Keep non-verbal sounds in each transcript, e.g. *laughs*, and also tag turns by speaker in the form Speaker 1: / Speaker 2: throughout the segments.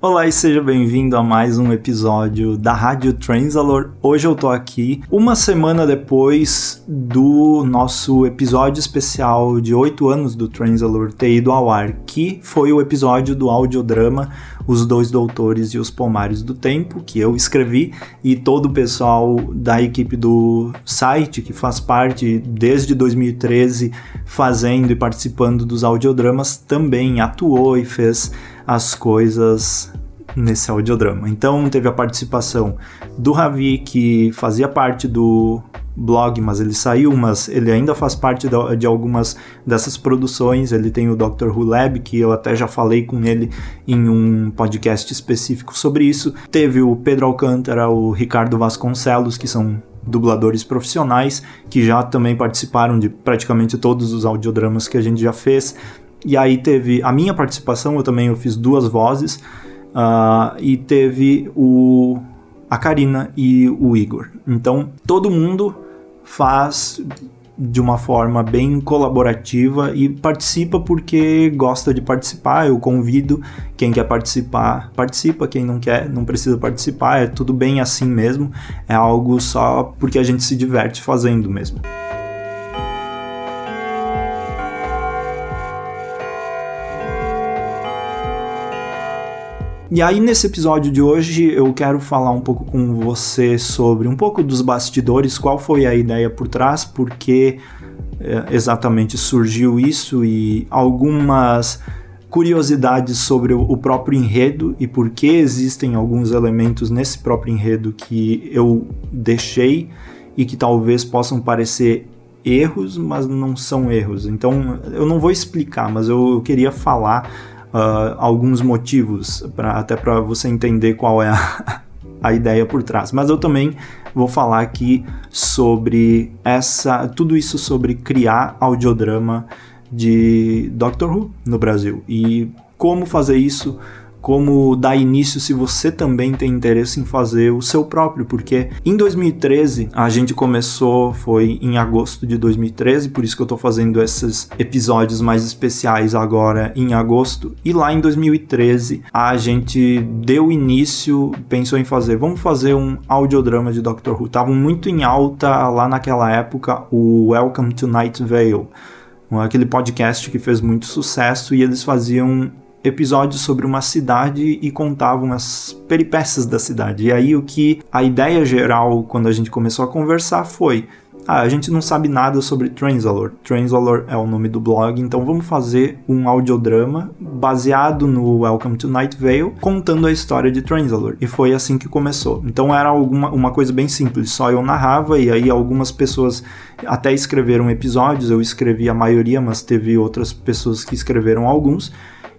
Speaker 1: Olá e seja bem-vindo a mais um episódio da Rádio Transalor. Hoje eu tô aqui uma semana depois do nosso episódio especial de 8 anos do Transalor ter ido ao ar, que foi o episódio do audiodrama Os Dois Doutores e os Pomares do Tempo, que eu escrevi e todo o pessoal da equipe do site, que faz parte desde 2013 fazendo e participando dos audiodramas, também atuou e fez as coisas nesse audiodrama. Então teve a participação do Ravi, que fazia parte do blog, mas ele saiu, mas ele ainda faz parte de, algumas dessas produções. Ele tem o Dr. Who Lab, que eu até já falei com ele em um podcast específico sobre isso. Teve o Pedro Alcântara, o Ricardo Vasconcelos, que são dubladores profissionais, que já também participaram de praticamente todos os audiodramas que a gente já fez. E aí teve a minha participação, eu também eu fiz duas vozes. Uh, e teve o a Karina e o Igor. Então todo mundo faz de uma forma bem colaborativa e participa porque gosta de participar. Eu convido quem quer participar, participa, quem não quer, não precisa participar. É tudo bem assim mesmo. É algo só porque a gente se diverte fazendo mesmo. E aí, nesse episódio de hoje, eu quero falar um pouco com você sobre um pouco dos bastidores, qual foi a ideia por trás, porque é, exatamente surgiu isso e algumas curiosidades sobre o próprio enredo e por que existem alguns elementos nesse próprio enredo que eu deixei e que talvez possam parecer erros, mas não são erros. Então eu não vou explicar, mas eu queria falar uh, alguns motivos, pra, até para você entender qual é a, *laughs* a ideia por trás. Mas eu também vou falar aqui sobre essa, tudo isso sobre criar audiodrama de Doctor Who no Brasil e como fazer isso como dar início se você também tem interesse em fazer o seu próprio, porque em 2013 a gente começou, foi em agosto de 2013, por isso que eu tô fazendo esses episódios mais especiais agora em agosto, e lá em 2013 a gente deu início, pensou em fazer, vamos fazer um audiodrama de Doctor Who, tava muito em alta lá naquela época o Welcome to Night Vale, aquele podcast que fez muito sucesso e eles faziam episódios sobre uma cidade e contavam as peripécias da cidade. E aí o que a ideia geral quando a gente começou a conversar foi ah, a gente não sabe nada sobre Transalor. Transalor é o nome do blog, então vamos fazer um audiodrama baseado no Welcome to Night Vale, contando a história de Transalor. E foi assim que começou. Então era alguma, uma coisa bem simples, só eu narrava e aí algumas pessoas até escreveram episódios, eu escrevi a maioria, mas teve outras pessoas que escreveram alguns.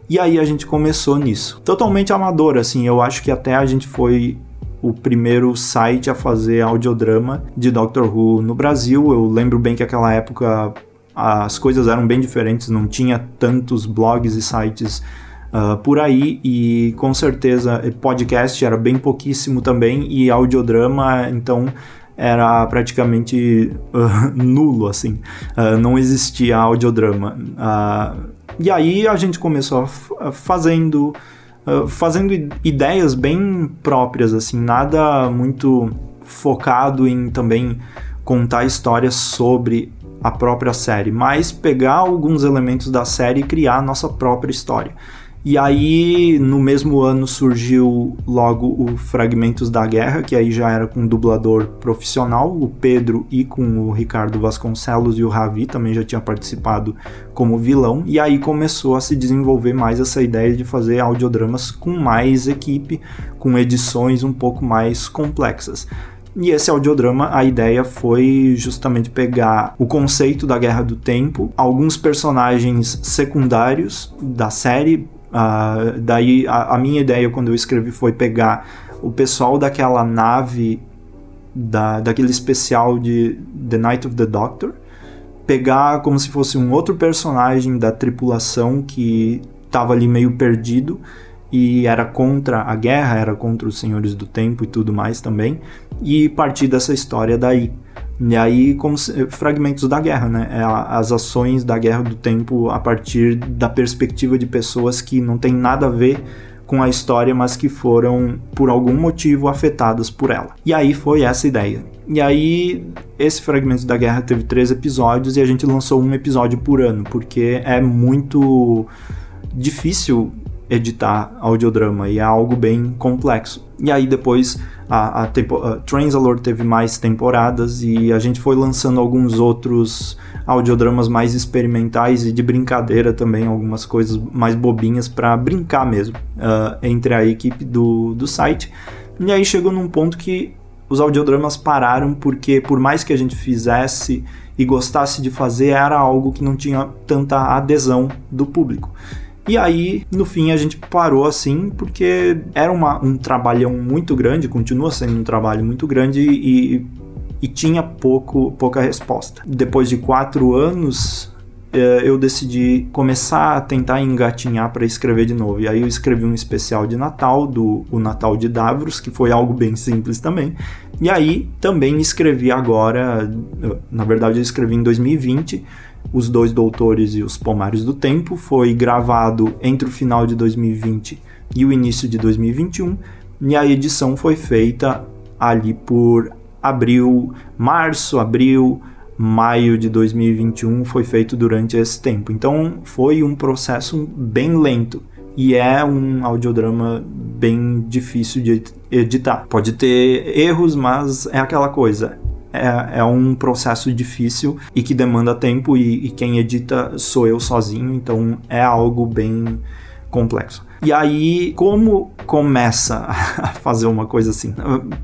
Speaker 1: E aí a gente começou nisso. Totalmente amador, assim, eu acho que até a gente foi o primeiro site a fazer audiodrama de Doctor Who no Brasil. Eu lembro bem que aquela época as coisas eram bem diferentes, não tinha tantos blogs e sites uh, por aí e com certeza podcast era bem pouquíssimo também e audiodrama então era praticamente uh, *laughs* nulo assim, uh, não existia audiodrama. E aí a gente começou fazendo fazendo ideias bem próprias assim, nada muito focado em também contar histórias sobre a própria série, mas pegar alguns elementos da série e criar a nossa própria história. E aí, no mesmo ano, surgiu logo o Fragmentos da Guerra, que aí já era com um dublador profissional, o Pedro e com o Ricardo Vasconcelos e o Ravi também já tinha participado como vilão. E aí começou a se desenvolver mais essa ideia de fazer audiodramas com mais equipe, com edições um pouco mais complexas. E esse audiodrama, a ideia foi justamente pegar o conceito da Guerra do Tempo, alguns personagens secundários da série, Uh, daí a, a, minha ideia quando eu escrevi foi pegar o pessoal daquela nave da, daquele especial de The Night of the Doctor, pegar como se fosse um outro personagem da tripulação que estava ali meio perdido e era contra a guerra, era contra os senhores do tempo e tudo mais também, e partir dessa história daí. E aí, como se, fragmentos da guerra, né? É as ações da guerra do tempo a partir da perspectiva de pessoas que não tem nada a ver com a história, mas que foram por algum motivo afetadas por ela. E aí foi essa ideia. E aí esse fragmento da guerra teve três episódios e a gente lançou um episódio por ano, porque é muito difícil editar audiodrama e é algo bem complexo. E aí depois a, a, Transalore teve mais temporadas e a gente foi lançando alguns outros audiodramas mais experimentais e de brincadeira também, algumas coisas mais bobinhas para brincar mesmo uh, entre a equipe do, do site. E aí chegou num ponto que os audiodramas pararam porque por mais que a gente fizesse e gostasse de fazer, era algo que não tinha tanta adesão do público. E aí, no fim, a gente parou assim, porque era uma, um trabalhão muito grande, continua sendo um trabalho muito grande e, e tinha pouco, pouca resposta. Depois de quatro anos, eh, eu decidi começar a tentar engatinhar para escrever de novo. E aí eu escrevi um especial de Natal, do o Natal de Davros, que foi algo bem simples também. E aí também escrevi agora, na verdade eu escrevi em 2020, os Dois Doutores e os Pomares do Tempo. Foi gravado entre o final de 2020 e o início de 2021. E a edição foi feita ali por abril, março, abril, maio de 2021 foi feito durante esse tempo. Então foi um processo bem lento e é um audiodrama bem difícil de editar. Pode ter erros, mas é aquela coisa é, é um processo difícil e que demanda tempo, e, e quem edita sou eu sozinho, então é algo bem complexo. E aí, como começa *laughs* a fazer uma coisa assim?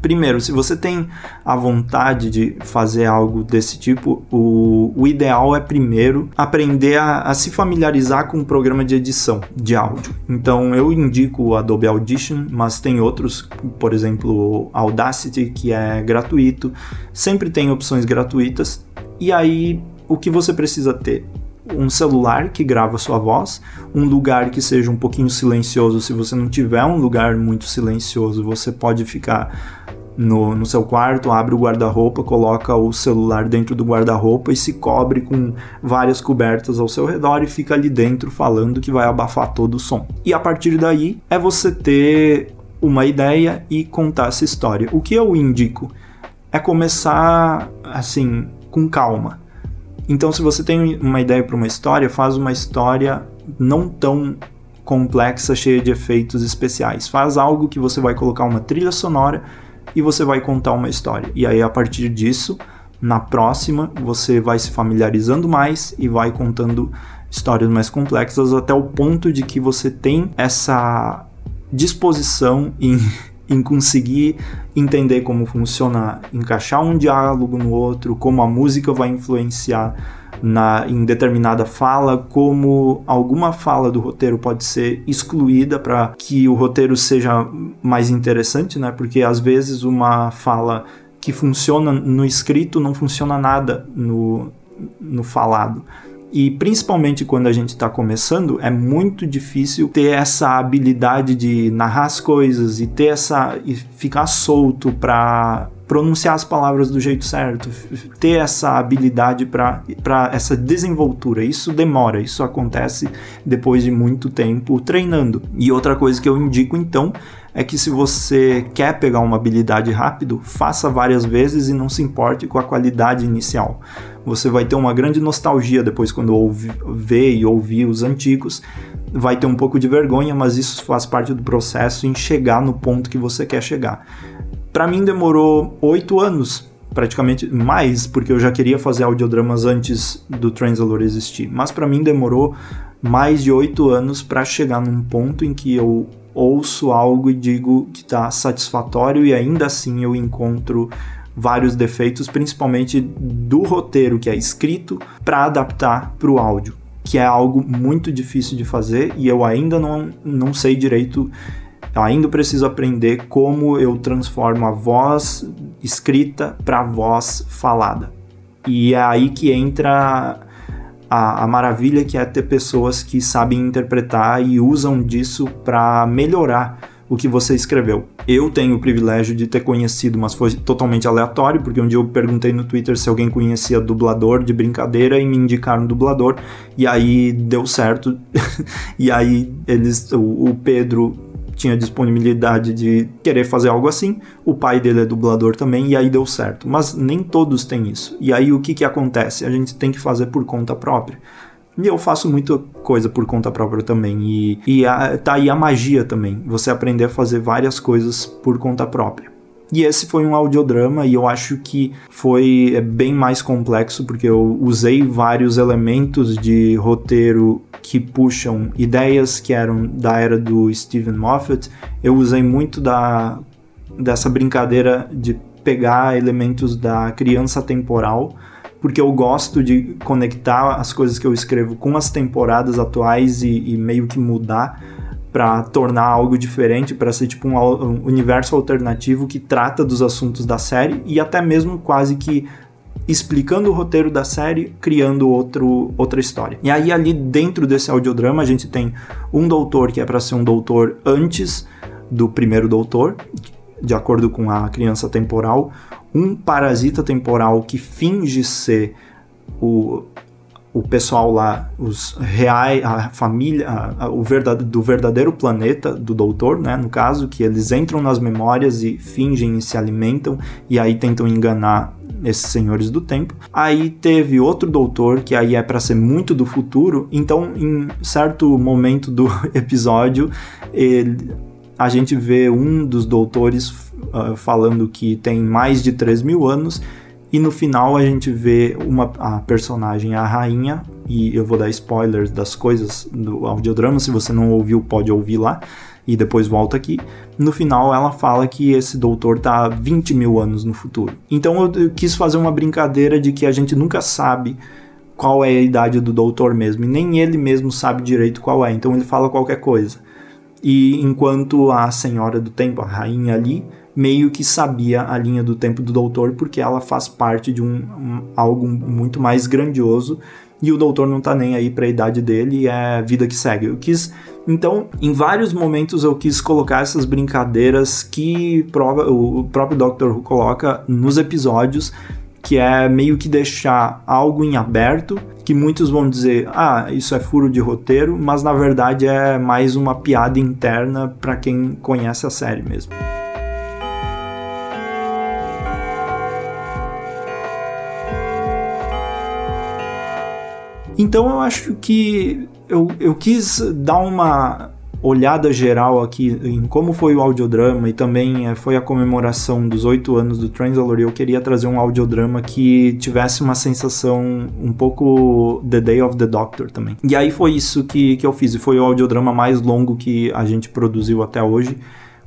Speaker 1: Primeiro, se você tem a vontade de fazer algo desse tipo, o, o ideal é primeiro aprender a, a, se familiarizar com o programa de edição de áudio. Então, eu indico o Adobe Audition, mas tem outros, por exemplo, Audacity, que é gratuito. Sempre tem opções gratuitas. E aí, o que você precisa ter? Um celular que grava sua voz, um lugar que seja um pouquinho silencioso. Se você não tiver um lugar muito silencioso, você pode ficar no, no seu quarto, abre o guarda-roupa, coloca o celular dentro do guarda-roupa e se cobre com várias cobertas ao seu redor e fica ali dentro falando que vai abafar todo o som. E a partir daí é você ter uma ideia e contar essa história. O que eu indico é começar assim com calma então, se você tem uma ideia para uma história, faz uma história não tão complexa, cheia de efeitos especiais. Faz algo que você vai colocar uma trilha sonora e você vai contar uma história. E aí, a partir disso, na próxima, você vai se familiarizando mais e vai contando histórias mais complexas até o ponto de que você tem essa disposição em *laughs* em conseguir entender como funciona, encaixar um diálogo no outro, como a música vai influenciar na, em determinada fala, como alguma fala do roteiro pode ser excluída para que o roteiro seja mais interessante, né? Porque às vezes uma fala que funciona no escrito não funciona nada no, no falado. E principalmente quando a gente está começando, é muito difícil ter essa habilidade de narrar as coisas e ter essa e ficar solto para pronunciar as palavras do jeito certo, ter essa habilidade para essa desenvoltura. Isso demora, isso acontece depois de muito tempo treinando. E outra coisa que eu indico então é que se você quer pegar uma habilidade rápido, faça várias vezes e não se importe com a qualidade inicial. Você vai ter uma grande nostalgia depois quando ouve, ver e ouvir os antigos. Vai ter um pouco de vergonha, mas isso faz parte do processo em chegar no ponto que você quer chegar. Para mim demorou oito anos, praticamente mais, porque eu já queria fazer audiodramas antes do Translator existir. Mas para mim demorou mais de oito anos para chegar num ponto em que eu ouço algo e digo que está satisfatório e ainda assim eu encontro vários defeitos, principalmente do roteiro que é escrito para adaptar para o áudio, que é algo muito difícil de fazer e eu ainda não, não sei direito. Ainda preciso aprender como eu transformo a voz escrita para voz falada. E é aí que entra a, a, maravilha que é ter pessoas que sabem interpretar e usam disso para melhorar o que você escreveu. Eu tenho o privilégio de ter conhecido, mas foi totalmente aleatório, porque um dia eu perguntei no Twitter se alguém conhecia dublador de brincadeira e me indicaram dublador, e aí deu certo. *laughs* e aí eles, o, o Pedro tinha disponibilidade de querer fazer algo assim, o pai dele é dublador também, e aí deu certo. Mas nem todos têm isso. E aí o que, que acontece? A gente tem que fazer por conta própria. E eu faço muita coisa por conta própria também. E, e a, tá aí a magia também. Você aprender a fazer várias coisas por conta própria. E esse foi um audiodrama e eu acho que foi é bem mais complexo porque eu usei vários elementos de roteiro que puxam ideias que eram da era do Steven Moffat. Eu usei muito da dessa brincadeira de pegar elementos da criança temporal, porque eu gosto de conectar as coisas que eu escrevo com as temporadas atuais e, e meio que mudar para tornar algo diferente, para ser tipo um, um, universo alternativo que trata dos assuntos da série e até mesmo quase que explicando o roteiro da série, criando outro, outra história. E aí ali dentro desse audiodrama a gente tem um doutor que é para ser um doutor antes do primeiro doutor, de acordo com a criança temporal, um parasita temporal que finge ser o o pessoal lá, os reais, a família, a, a, o verdade, do verdadeiro planeta do doutor, né, no caso, que eles entram nas memórias e fingem e se alimentam e aí tentam enganar esses senhores do tempo. Aí teve outro doutor que aí é para ser muito do futuro, então em certo momento do *laughs* episódio ele, a gente vê um dos doutores uh, falando que tem mais de 3 mil anos e no final a gente vê uma, a personagem, a rainha, e eu vou dar spoilers das coisas do audiodrama, se você não ouviu, pode ouvir lá, e depois volta aqui. No final ela fala que esse doutor tá 20 mil anos no futuro. Então eu, eu quis fazer uma brincadeira de que a gente nunca sabe qual é a idade do doutor mesmo, e nem ele mesmo sabe direito qual é, então ele fala qualquer coisa. E enquanto a senhora do tempo, a rainha ali, meio que sabia a linha do tempo do doutor porque ela faz parte de um, um algo muito mais grandioso e o doutor não tá nem aí para a idade dele é vida que segue. Eu quis então, em vários momentos eu quis colocar essas brincadeiras que prova, o próprio Doctor Who coloca nos episódios, que é meio que deixar algo em aberto, que muitos vão dizer, ah, isso é furo de roteiro, mas na verdade é mais uma piada interna para quem conhece a série mesmo. Então eu acho que eu, eu quis dar uma olhada geral aqui em como foi o audiodrama e também é, foi a comemoração dos oito anos do Translator e eu queria trazer um audiodrama que tivesse uma sensação um pouco The Day of the Doctor também. E aí foi isso que, que eu fiz e foi o audiodrama mais longo que a gente produziu até hoje,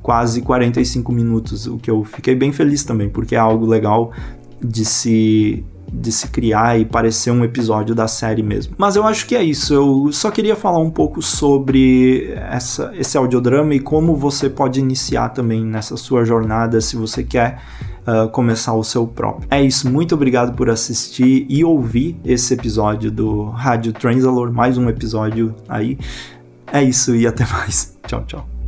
Speaker 1: quase 45 minutos, o que eu fiquei bem feliz também, porque é algo legal de se de se criar e parecer um episódio da série mesmo. Mas eu acho que é isso. Eu só queria falar um pouco sobre essa, esse audiodrama e como você pode iniciar também nessa sua jornada se você quer uh, começar o seu próprio. É isso. Muito obrigado por assistir e ouvir esse episódio do Rádio Transalor. Mais um episódio aí. É isso e até *laughs* mais. Tchau, tchau.